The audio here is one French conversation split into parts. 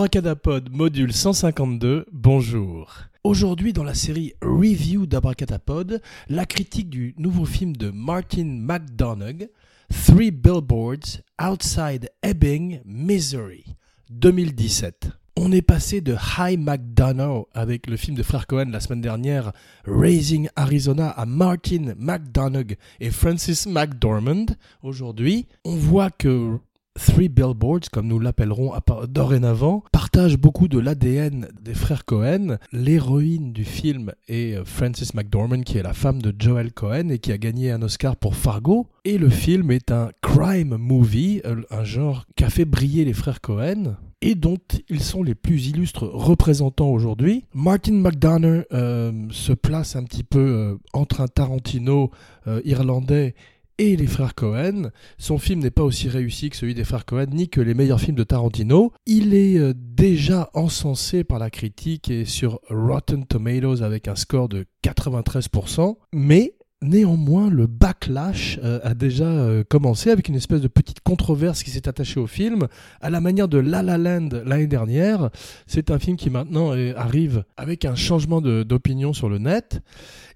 Abracadapod module 152, bonjour. Aujourd'hui dans la série Review d'Abracadapod, la critique du nouveau film de Martin McDonagh, Three Billboards Outside Ebbing, Missouri, 2017. On est passé de High McDonough avec le film de Frère Cohen la semaine dernière, Raising Arizona, à Martin McDonagh et Francis McDormand. Aujourd'hui, on voit que Three Billboards, comme nous l'appellerons dorénavant, partage beaucoup de l'ADN des frères Cohen. L'héroïne du film est euh, Frances McDormand, qui est la femme de Joel Cohen et qui a gagné un Oscar pour Fargo. Et le film est un crime movie, euh, un genre qui a fait briller les frères Cohen et dont ils sont les plus illustres représentants aujourd'hui. Martin McDonough euh, se place un petit peu entre un Tarantino irlandais et les frères Cohen. Son film n'est pas aussi réussi que celui des frères Cohen, ni que les meilleurs films de Tarantino. Il est euh, déjà encensé par la critique et sur Rotten Tomatoes avec un score de 93%, mais Néanmoins, le backlash euh, a déjà euh, commencé avec une espèce de petite controverse qui s'est attachée au film, à la manière de La La Land l'année dernière. C'est un film qui maintenant arrive avec un changement d'opinion sur le net.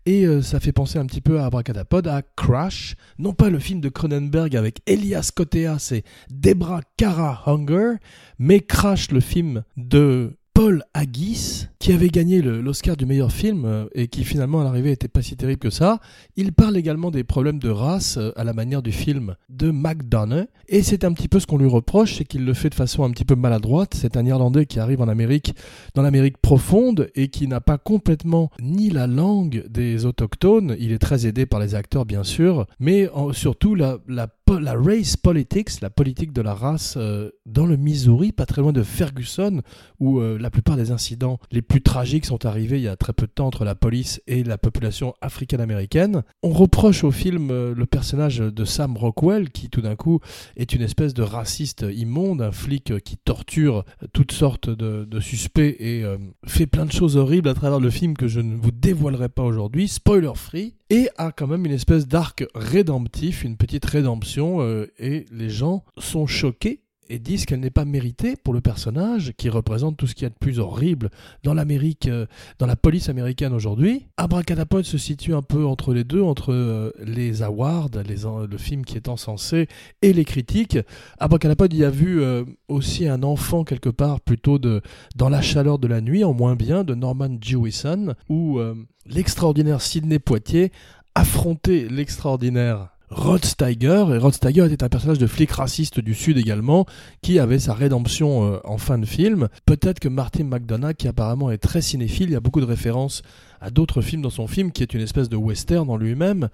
Et euh, ça fait penser un petit peu à Abracadapod, à Crash, non pas le film de Cronenberg avec Elias Koteas et Debra Kara Hunger, mais Crash, le film de Paul Haggis, qui avait gagné l'Oscar du meilleur film euh, et qui finalement à l'arrivée n'était pas si terrible que ça. Il parle également des problèmes de race euh, à la manière du film de McDonough. Et c'est un petit peu ce qu'on lui reproche, c'est qu'il le fait de façon un petit peu maladroite. C'est un Irlandais qui arrive en Amérique, dans l'Amérique profonde, et qui n'a pas complètement ni la langue des autochtones. Il est très aidé par les acteurs bien sûr, mais surtout la, la la race politics, la politique de la race euh, dans le Missouri, pas très loin de Ferguson, où euh, la plupart des incidents les plus tragiques sont arrivés il y a très peu de temps entre la police et la population africaine-américaine. On reproche au film euh, le personnage de Sam Rockwell, qui tout d'un coup est une espèce de raciste immonde, un flic qui torture toutes sortes de, de suspects et fait plein de choses horribles à travers le film que je ne vous dévoilerai pas aujourd'hui, spoiler free et a quand même une espèce d'arc rédemptif, une petite rédemption, euh, et les gens sont choqués et disent qu'elle n'est pas méritée pour le personnage qui représente tout ce qu'il y a de plus horrible dans l'Amérique, euh, dans la police américaine aujourd'hui. Abracadapod se situe un peu entre les deux, entre euh, les awards, le film qui est encensé, et les critiques. Abracadapod y a vu aussi un enfant quelque part plutôt de dans la chaleur de la nuit, en moins bien, de Norman Jewison, où l'extraordinaire Sidney Poitier affrontait l'extraordinaire Rod Steiger, et Rod Steiger était un personnage de flic raciste du Sud également, qui avait sa rédemption euh, en fin de film. Peut-être que Martin McDonough, qui apparemment est très cinéphile, il y a beaucoup de références à d'autres films dans son film, qui est une espèce de western en lui-même,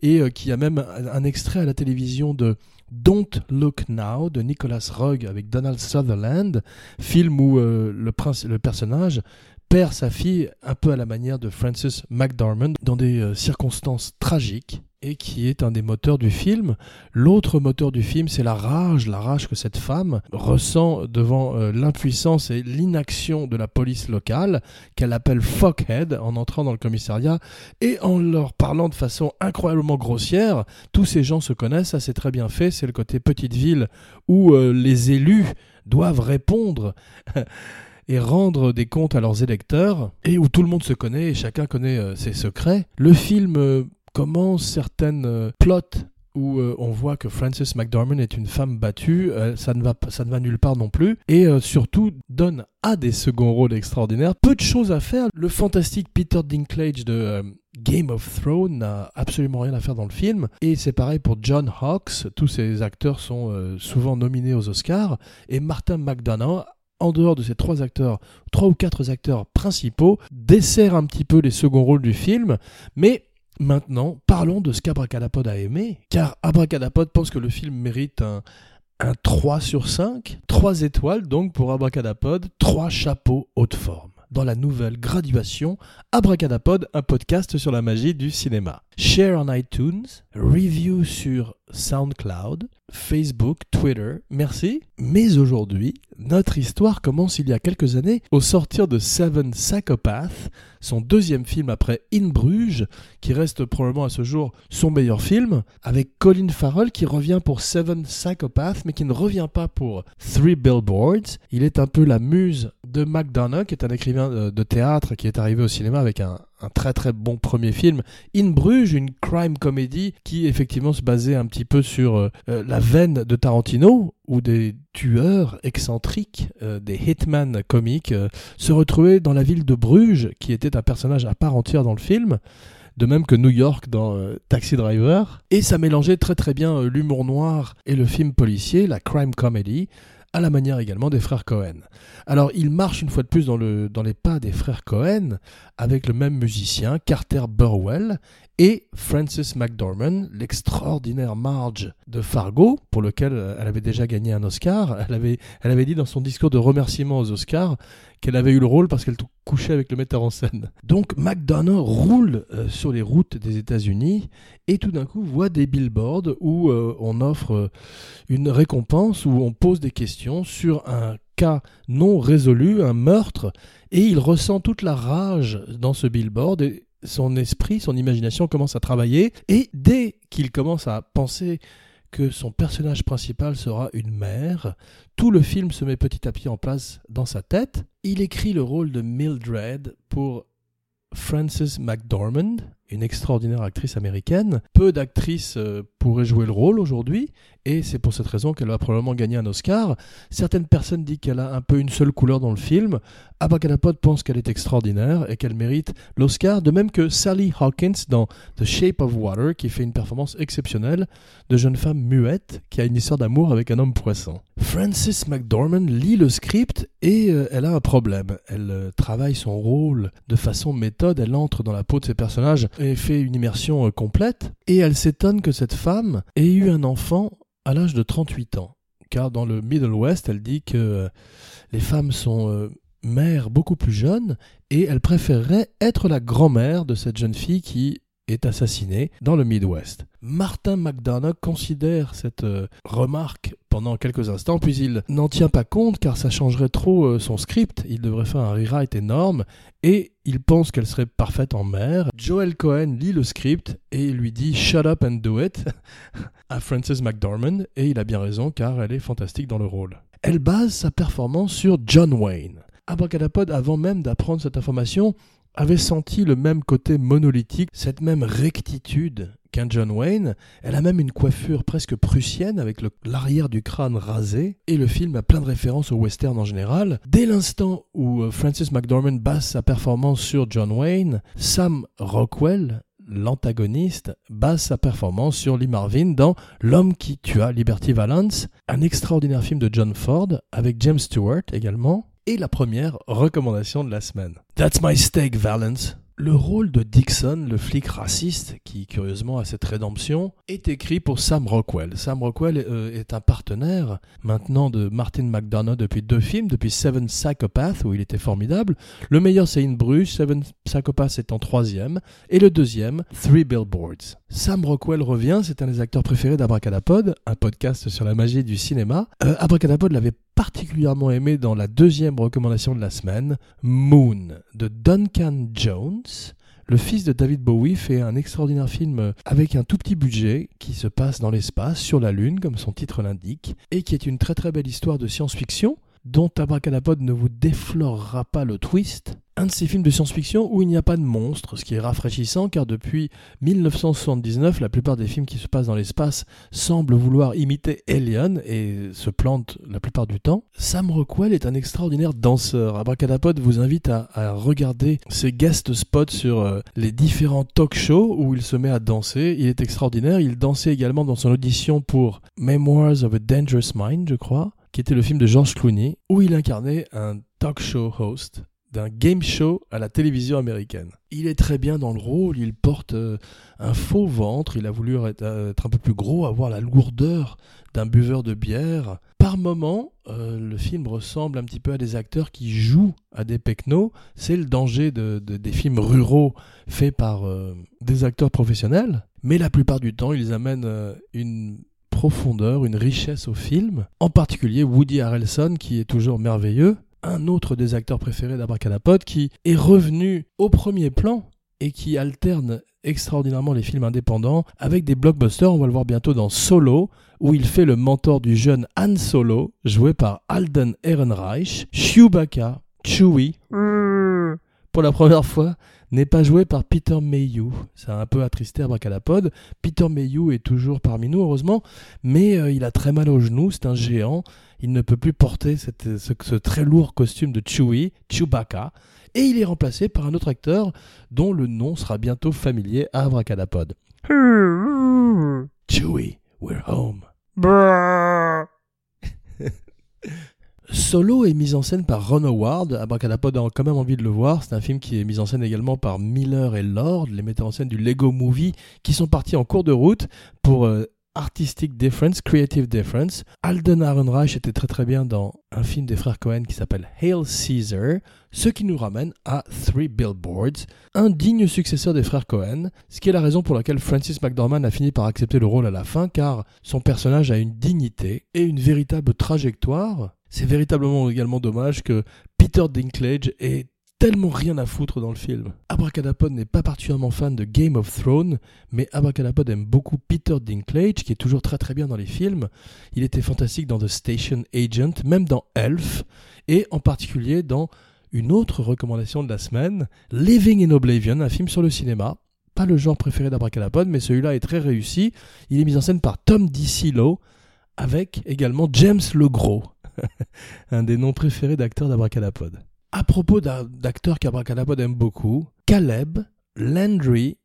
et euh, qui a même un extrait à la télévision de Don't Look Now de Nicholas Rugg avec Donald Sutherland, film où euh, le, le personnage perd sa fille un peu à la manière de Francis McDormand dans des circonstances tragiques et qui est un des moteurs du film. L'autre moteur du film, c'est la rage, la rage que cette femme ressent devant euh, l'impuissance et l'inaction de la police locale, qu'elle appelle fuckhead en entrant dans le commissariat et en leur parlant de façon incroyablement grossière. Tous ces gens se connaissent, ça c'est très bien fait, c'est le côté petite ville où euh, les élus doivent répondre. et rendre des comptes à leurs électeurs, et où tout le monde se connaît et chacun connaît euh, ses secrets. Le film euh, commence certaines euh, plots où on voit que Frances McDormand est une femme battue, ça, ne va, ça ne va nulle part non plus, et surtout donne à des seconds rôles extraordinaires. Peu de choses à faire. Le fantastique Peter Dinklage de Game of Thrones n'a absolument rien à faire dans le film, et c'est pareil pour John Hawkes, tous ces acteurs sont souvent nominés aux Oscars, et Martin McDonough en dehors de ces trois acteurs, trois ou quatre acteurs principaux, dessert un petit peu les seconds rôles du film, mais maintenant, parlons de ce qu'Abracadapod a aimé, car Abracadapod pense que le film mérite un, un 3 sur 5, 3 étoiles donc pour Abracadapod, 3 chapeaux haute forme. Dans la nouvelle graduation Abracadapod, un podcast sur la magie du cinéma. Share en iTunes, review sur SoundCloud, Facebook, Twitter, merci. Mais aujourd'hui, notre histoire commence il y a quelques années au sortir de Seven Psychopaths, son deuxième film après In Bruges, qui reste probablement à ce jour son meilleur film, avec Colin Farrell qui revient pour Seven Psychopaths, mais qui ne revient pas pour Three Billboards. Il est un peu la muse de McDonough, qui est un écrivain euh, de théâtre qui est arrivé au cinéma avec un, très très bon premier film. In Bruges, une crime comedy qui effectivement se basait un petit peu sur euh, euh, la veine de Tarantino, où des tueurs excentriques, des hitman comiques, se retrouvaient dans la ville de Bruges, qui était un personnage à part entière dans le film. De même que New York dans Taxi Driver. Et ça mélangeait très très bien l'humour noir et le film policier, la crime comedy, à la manière également des frères Cohen. Alors il marche une fois de plus dans, dans les pas des frères Cohen avec le même musicien, Carter Burwell, et Frances McDormand, l'extraordinaire Marge de Fargo, pour lequel elle avait déjà gagné un Oscar. Elle avait, elle avait dit dans son discours de remerciement aux Oscars qu'elle avait eu le rôle parce qu'elle couchait avec le metteur en scène. Donc McDonough roule euh, sur les routes des États-Unis et tout d'un coup voit des billboards où euh, on offre euh, une récompense, où on pose des questions sur un cas non résolu, un meurtre, et il ressent toute la rage dans ce billboard son esprit, son imagination commence à travailler et dès qu'il commence à penser que son personnage principal sera une mère, tout le film se met petit à petit en place dans sa tête. Il écrit le rôle de Mildred pour Frances McDormand, une extraordinaire actrice américaine. Peu d'actrices euh, pourraient jouer le rôle aujourd'hui, et c'est pour cette raison qu'elle va probablement gagner un Oscar. Certaines personnes disent qu'elle a un peu une seule couleur dans le film. Abracadapod pense qu'elle est extraordinaire et qu'elle mérite l'Oscar, de même que Sally Hawkins dans The Shape of Water, qui fait une performance exceptionnelle de jeune femme muette qui a une histoire d'amour avec un homme poisson. Frances McDormand lit le script et euh, elle a un problème. Elle euh, travaille son rôle de façon méthode, elle entre dans la peau de ses personnages et fait une immersion euh, complète, et elle s'étonne que cette femme ait eu un enfant à l'âge de 38 ans. Car dans le Middle West, elle dit que les femmes sont mères beaucoup plus jeunes, et elle préférerait être la grand-mère de cette jeune fille qui est assassiné dans le Midwest. Martin McDonough considère cette euh, remarque pendant quelques instants, puis il n'en tient pas compte car ça changerait trop euh, son script. Il devrait faire un rewrite énorme et il pense qu'elle serait parfaite en mère. Joel Cohen lit le script et lui dit Shut up and do it à Frances McDormand et il a bien raison car elle est fantastique dans le rôle. Elle base sa performance sur John Wayne. Abracadapod, avant même d'apprendre cette information, avait senti le même côté monolithique, cette même rectitude qu'un John Wayne. Elle a même une coiffure presque prussienne avec l'arrière du crâne rasé. Et le film a plein de références au western en général. Dès l'instant où euh, Francis McDormand base sa performance sur John Wayne, Sam Rockwell, l'antagoniste, base sa performance sur Lee Marvin dans L'homme qui tua Liberty Valance, un extraordinaire film de John Ford avec James Stewart également et la première recommandation de la semaine. That's my steak, Valence. Le rôle de Dixon, le flic raciste, qui curieusement a cette rédemption, est écrit pour Sam Rockwell. Sam Rockwell euh, est un partenaire maintenant de Martin McDonough depuis deux films, depuis Seven Psychopaths où il était formidable. Le meilleur c'est In Bruges, Seven Psychopaths est en troisième, et le deuxième, Three Billboards. Sam Rockwell revient, c'est un des acteurs préférés d'Abracadapod, un podcast sur la magie du cinéma. Euh, Abracadapod l'avait particulièrement aimé dans la deuxième recommandation de la semaine, Moon, de Duncan Jones. Le fils de David Bowie fait un extraordinaire film avec un tout petit budget qui se passe dans l'espace, sur la Lune, comme son titre l'indique, et qui est une très très belle histoire de science-fiction dont Abracadapod ne vous déflorera pas le twist, un de ces films de science-fiction où il n'y a pas de monstres, ce qui est rafraîchissant car depuis 1979, la plupart des films qui se passent dans l'espace semblent vouloir imiter Alien et se plantent la plupart du temps. Sam Rockwell est un extraordinaire danseur. Abracadapod vous invite à, regarder ses guest spots sur euh, les différents talk shows où il se met à danser. Il est extraordinaire. Il dansait également dans son audition pour Memoirs of a Dangerous Mind, je crois qui était le film de George Clooney, où il incarnait un talk show host d'un game show à la télévision américaine. Il est très bien dans le rôle, il porte euh, un faux ventre, il a voulu être, euh, être un peu plus gros, avoir la lourdeur d'un buveur de bière. Par moments, euh, le film ressemble un petit peu à des acteurs qui jouent à des pecnos. C'est le danger de, de- des films ruraux faits par des acteurs professionnels. Mais la plupart du temps, ils amènent une profondeur, une richesse au film. En particulier Woody Harrelson, qui est toujours merveilleux. Un autre des acteurs préférés d'Abracadapod, qui est revenu au premier plan et qui alterne extraordinairement les films indépendants avec des blockbusters. On va le voir bientôt dans Solo, où il fait le mentor du jeune Han Solo, joué par Alden Ehrenreich. Chewbacca, Chewie, pour la première fois, n'est pas joué par Peter Mayhew. Ça a un peu attristé Abracadapod. Peter Mayhew est toujours parmi nous, heureusement, mais euh, il a très mal au genou, c'est un géant. Il ne peut plus porter cette- ce, ce très lourd costume de Chewie, Chewbacca, et il est remplacé par un autre acteur dont le nom sera bientôt familier à Abracadapod. Chewie, we're home. Solo est mis en scène par Ron Howard. Abracadapod a quand même envie de le voir. C'est un film qui est mis en scène également par Miller et Lord, les metteurs en scène du Lego Movie, qui sont partis en cours de route pour euh, Artistic Difference, Creative Difference. Alden Ehrenreich était très très bien dans un film des frères Cohen qui s'appelle Hail Caesar, ce qui nous ramène à Three Billboards, un digne successeur des frères Cohen, ce qui est la raison pour laquelle Francis McDormand a fini par accepter le rôle à la fin, car son personnage a une dignité et une véritable trajectoire. C'est véritablement également dommage que Peter Dinklage ait tellement rien à foutre dans le film. Abracadapod n'est pas particulièrement fan de Game of Thrones, mais Abracadapod aime beaucoup Peter Dinklage, qui est toujours très très bien dans les films. Il était fantastique dans The Station Agent, même dans Elf, et en particulier dans une autre recommandation de la semaine, Living in Oblivion, un film sur le cinéma. Pas le genre préféré d'Abracadapod, mais celui-là est très réussi. Il est mis en scène par Tom DiCillo, avec également James Legros, un des noms préférés d'acteurs d'Abracadapod. À propos d'a- d'acteurs qu'Abracadapod aime beaucoup, Caleb Landry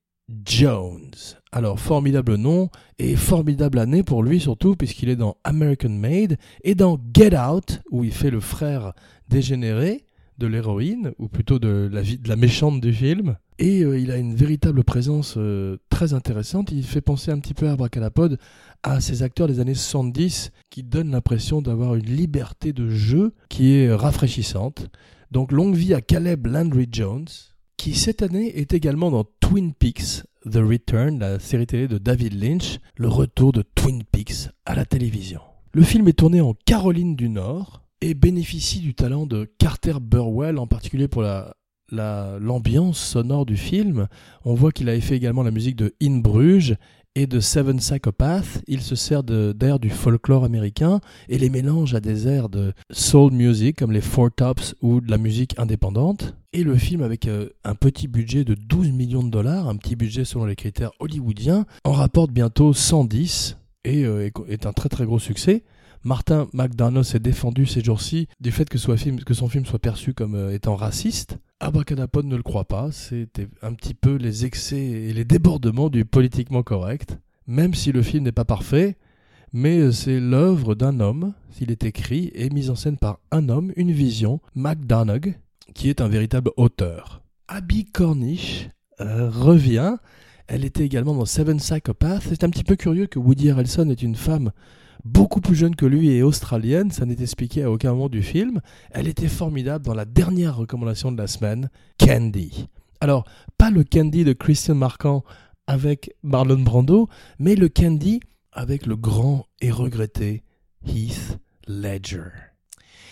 Jones. Alors, formidable nom et formidable année pour lui surtout, puisqu'il est dans American Made et dans Get Out, où il fait le frère dégénéré de l'héroïne, ou plutôt de la méchante du film. Et euh, il a une véritable présence euh, très intéressante. Il fait penser un petit peu à Abracadapod, à ces acteurs des années 70 qui donnent l'impression d'avoir une liberté de jeu qui est rafraîchissante. Donc longue vie à Caleb Landry Jones, qui cette année est également dans Twin Peaks, The Return, la série télé de David Lynch, le retour de Twin Peaks à la télévision. Le film est tourné en Caroline du Nord et bénéficie du talent de Carter Burwell, en particulier pour la la- l'ambiance sonore du film. On voit qu'il a fait également la musique de In Bruges et de Seven Psychopaths. Il se sert d'airs du folklore américain et les mélange à des airs de soul music comme les Four Tops ou de la musique indépendante. Et le film, avec euh, un petit budget de 12 millions de dollars, un petit budget selon les critères hollywoodiens, en rapporte bientôt 110 et euh, est- un très très gros succès. Martin McDonough s'est défendu ces jours-ci du fait que son film soit perçu comme euh, étant raciste. Abracadapod ne le croit pas, c'était un petit peu les excès et les débordements du politiquement correct, même si le film n'est pas parfait, mais euh, c'est l'œuvre d'un homme, s'il est écrit et mis en scène par un homme, une vision, McDonough, qui est un véritable auteur. Abby Cornish euh, revient, elle était également dans Seven Psychopaths, c'est un petit peu curieux que Woody Harrelson est une femme beaucoup plus jeune que lui et australienne, ça n'est expliqué à aucun moment du film. Elle était formidable dans la dernière recommandation de la semaine, Candy. Alors, pas le Candy de Christian Marquand avec Marlon Brando, mais le Candy avec le grand et regretté Heath Ledger.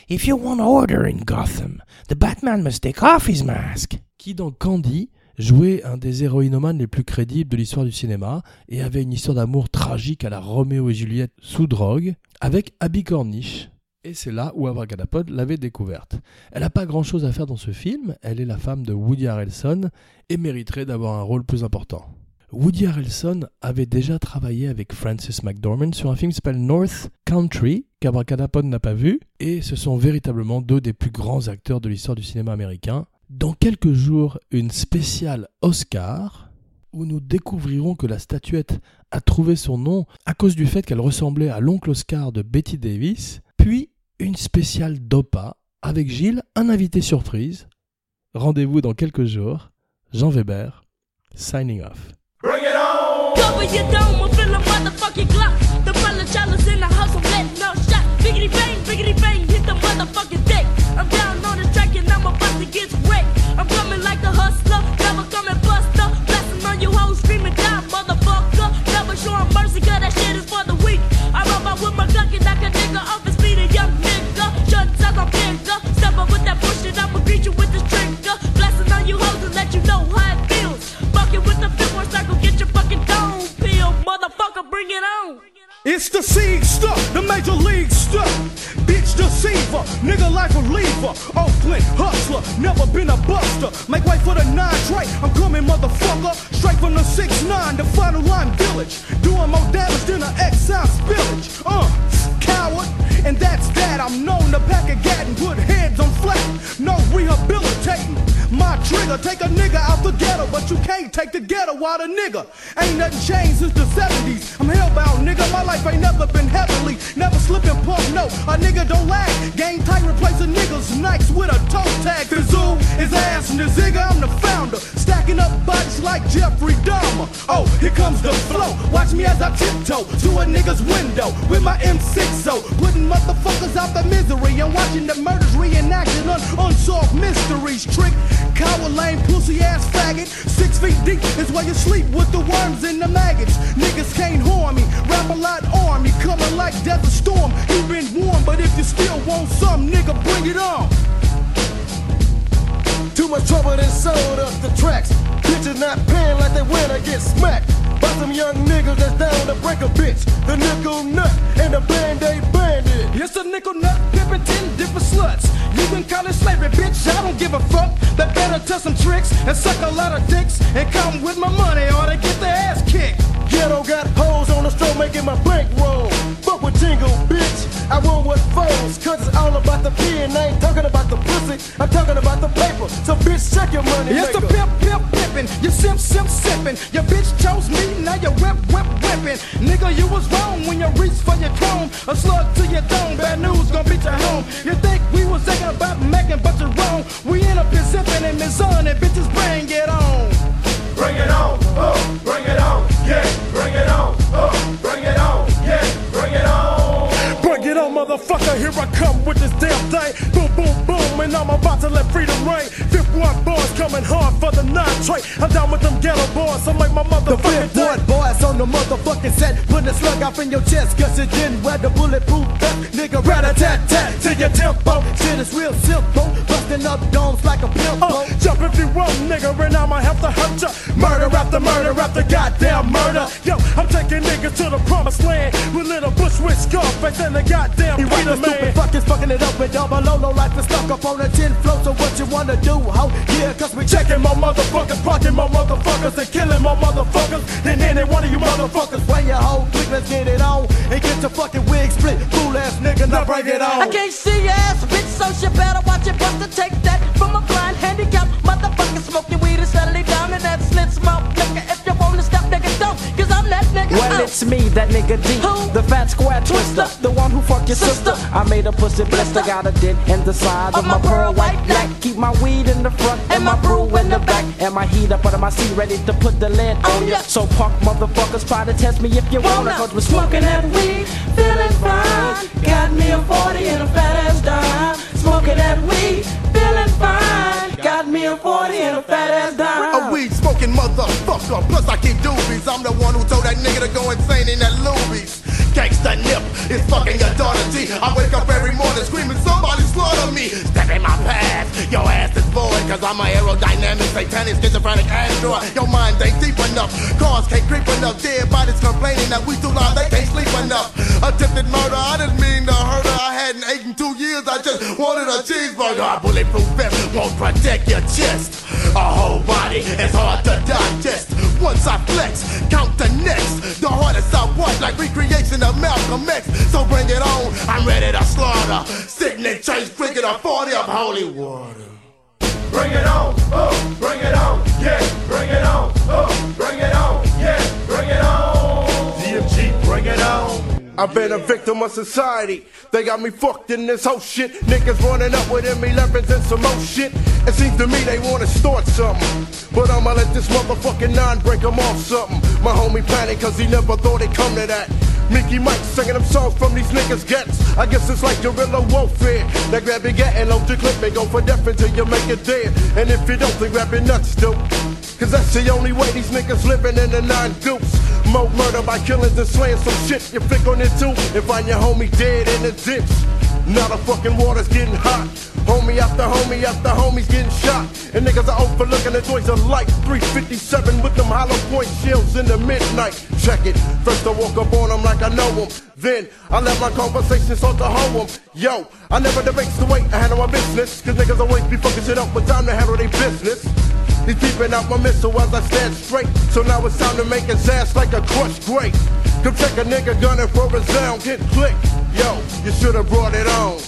If you want order in Gotham, the Batman must take off his mask. Qui dans Candy jouait un des héroïnomanes les plus crédibles de l'histoire du cinéma et avait une histoire d'amour tragique à la Roméo et Juliette sous drogue avec Abby Cornish. Et c'est là où Abracadapod l'avait découverte. Elle n'a pas grand chose à faire dans ce film, elle est la femme de Woody Harrelson et mériterait d'avoir un rôle plus important. Woody Harrelson avait déjà travaillé avec Francis McDormand sur un film qui s'appelle North Country, qu'Abracadapod n'a pas vu, et ce sont véritablement deux des plus grands acteurs de l'histoire du cinéma américain. Dans quelques jours, une spéciale Oscar, où nous découvrirons que la statuette a trouvé son nom à cause du fait qu'elle ressemblait à l'oncle Oscar de Betty Davis, puis une spéciale DOPA avec Gilles, un invité surprise, Rendez-vous dans quelques jours. Jean Weber, signing off. Bring it on! Cover your dome, I'm feeling motherfucking Glock. The brother chalice in the house, I'm letting no shot. Biggity bang, biggity bang, hit the motherfucking I'm about to get wrecked. I'm coming like a hustler, never coming buster. Blessing on you, whole stream die, motherfucker. Never showing mercy. Never been a buster. Make way for the nine tray, I'm coming motherfucker. Straight from the 6-9, the final line village. Doing more damage than an exile spillage. Uh, coward, and that's that. I'm known to pack a gat and put heads on flat. No rehabilitating. My trigger, take a nigga out the ghetto, but you can't take the ghetto out a nigga. Ain't nothing changed since the 70s. I'm hellbound, nigga. My life ain't never been heavenly. Never slipping pump, no. A nigga don't lag. Game tight, replacing niggas nights with a toe tag. The zigga, I'm the founder. Stacking up bodies like Jeffrey Dahmer. Oh, here comes the flow. Watch me as I tiptoe to a nigga's window with my M60. Putting motherfuckers out the misery and watching the murders reenacted on unsolved mysteries. Trick, coward, lame, pussy ass faggot. Six feet deep is where you sleep with the worms and the maggots. Niggas can't harm me. Rap a lot army coming like Desert Storm. You been warm, but if you still want some, nigga, bring it on. Too much trouble done sold up the tracks. Bitches not paying like they win or get smacked. By some young niggas that's down to break a bitch. The nickel nut and the band-aid bandit. It's a nickel nut, pimpin' ten different sluts. You can call it slavery, bitch, I don't give a fuck. They better tell some tricks and suck a lot of dicks and come with my money or they get their ass kicked. Ghetto got hoes on the stroke making my bank roll. Fuck with jingle, bitch. I roll with foes, cause it's all about the P and I ain't talking about the pussy. I'm talking about paper. So bitch, check your money. It's the pimp, pimp, pimpin', you simp, simp, sippin'. Your bitch chose me, now you whip, whip, whippin'. Nigga, you was wrong when you reached for your chrome. A slug to your dome, bad news gon' beat you home. You think we was thinking about making, but you're wrong. We end up in sippin' and Mizan and bitches bring it on. Bring it on! Oh, bring it on! Yeah, bring it on! Oh, bring it on! Yeah, bring it on! Bring it on, motherfucker, here I come with this damn thing. Boom, boom, boom, and I'm about to let freedom reign. Fifth one boys coming hard for the nine tray. I'm down with them ghetto boys, I make my The motherfucking fifth ward boys on the motherfucking set. Putting a slug off in your chest, cause you didn't wear the bulletproof vest. Nigga, rat a tat tat to your tempo. Shit is real simple. Busting up domes like a pimp. Uh, jump if you want, nigga, and I'ma have to hurt ya. Murder after murder after goddamn murder. Yo, I'm taking niggas to the promised land with little Bushwick Scarface and the goddamn You Peter the stupid man. fuckers fucking it up with double low, low life is stuck up on a tin float. So what you wanna do, ho? Yeah, cause we check Checking my motherfuckers, blocking my motherfuckers, and killing my motherfuckers. Then any one of you motherfuckers. Where your hoe quick, let's get it on. And get your fucking wig split. Fool ass nigga, now bring it on. I can't see your ass, bitch, so you better watch your to Take that from a blind handicap. It's me, that nigga D, Who? the fat square twister, Twister. the one who fucked your sister. Sister. I made a pussy blister, got a dent in the side of my pearl white black. Keep my weed in the front and my brew in the back, and my heat up under my seat, ready to put the lid oh, on ya. So punk motherfuckers, try to test me if you wanna, Wanna. cause we're smoking that weed, feeling fine. Got me a 40 and a fat ass dime. Smoking that weed, feeling fine. Got me a 40 and a fat ass dime. A weed smoking motherfucker. Plus I keep doobies. I'm the one who told that nigga to go insane in that Lubies. Gangsta nip is fucking your daughter T. I wake up every morning screaming somebody slaughter me. Step in my path. Your ass is void cause I'm a aerodynamic, satanic, schizophrenic android. Your mind ain't deep enough. Cars can't creep enough. Dead bodies complaining that we too loud, they can't sleep enough. Attempted murder, I didn't mean to hurt her. I hadn't eaten two years, I just wanted a cheeseburger. A bulletproof vest won't protect your chest. A whole body is hard to digest. Once I flex, count the next. The hardest I watch, like recreation of Malcolm X. So bring it on, I'm ready to slaughter. Sitting in church, drinking a 40 of holy water. Bring it on! Oh, bring it on! Yeah, I've been a victim of society. They got me fucked in this whole shit. Niggas running up with M11s and some more shit. It seems to me they wanna start something. But I'ma let this motherfucking nine break 'em off something. My homie panic cause he never thought it'd come to that. Mickey Mike singing them songs from these niggas' gets. I guess it's like guerrilla warfare. They grab your gat and load your clip and go for death until you make it dead. And if you don't, they grab your nuts, dude. Cause that's the only way these niggas living in the nine dupes. Mo murder by killings and slaying some shit. You flick on it too and find your homie dead in the ditch. Now the fucking water's getting hot. Homie after homie after homie's getting shot. And niggas are overlooking the joints of light. 357 with them hollow point shells in the midnight. Check it. First I walk up on them like I know them. Then I let my conversation start to hoe them. Yo, I never debates the way I handle my business. Cause niggas always be fucking shit up with time to handle their business. He's peeping out my missile as I stand straight. So now it's time to make his ass like a crushed grape. Come check a nigga gunning for a sound, get clicked. Yo, you should have brought it on.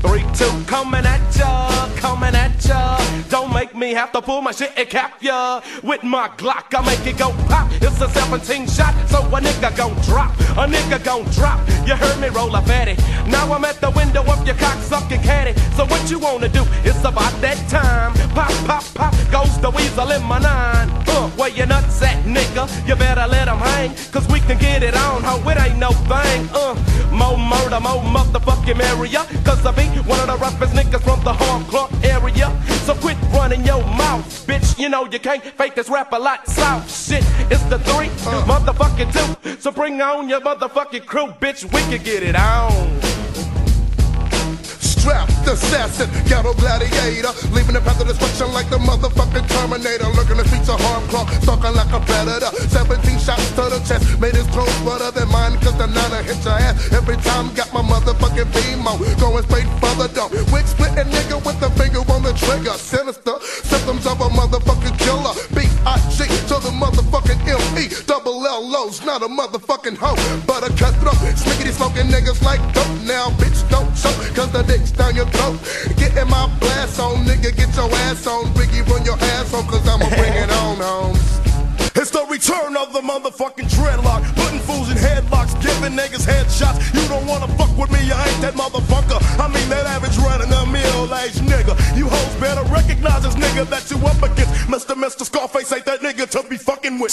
Three, two, coming at ya, coming at ya. Don't make me have to pull my shit and cap ya. With my Glock, I make it go pop. It's a 17 shot, so a nigga gon' drop. A nigga gon' drop. You heard me roll a fatty. Now I'm at the window of your cock sucking caddy. So what you wanna do? It's about that time. Pop, pop, pop, goes the weasel in my nine. Uh, where your nuts at, nigga? You better let 'em hang, cause we can get it on, ho. It ain't no thing. Uh, more murder, more motherfucking area. Cause I be one of the roughest niggas from the hardcore area. So quit running your mouth. You know you can't fake this rap a lot south. Shit, it's the three, motherfucking two. So bring on your motherfucking crew, bitch. We can get it on. Strapped assassin, ghetto gladiator, leaving the path of destruction like the motherfucking Terminator. Lurking the streets of harm claw, stalking like a predator. 17 shots to the chest, made his clothes better than mine, cause the niner hit your ass every time. Got my motherfucking beam on, going straight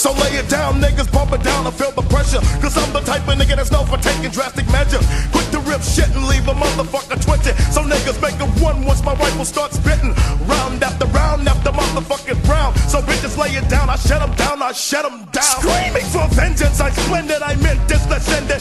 So lay it down, niggas, bump it down, I feel the pressure. Cause I'm the type of nigga that's known for taking drastic measures. Quick to rip shit and leave a motherfucker twitching. So niggas make a run once my rifle starts spitting. Round after round after motherfucking round. So bitches lay it down, I shut them down, I shut them down. Screaming for vengeance, I splendid, I meant this, descended,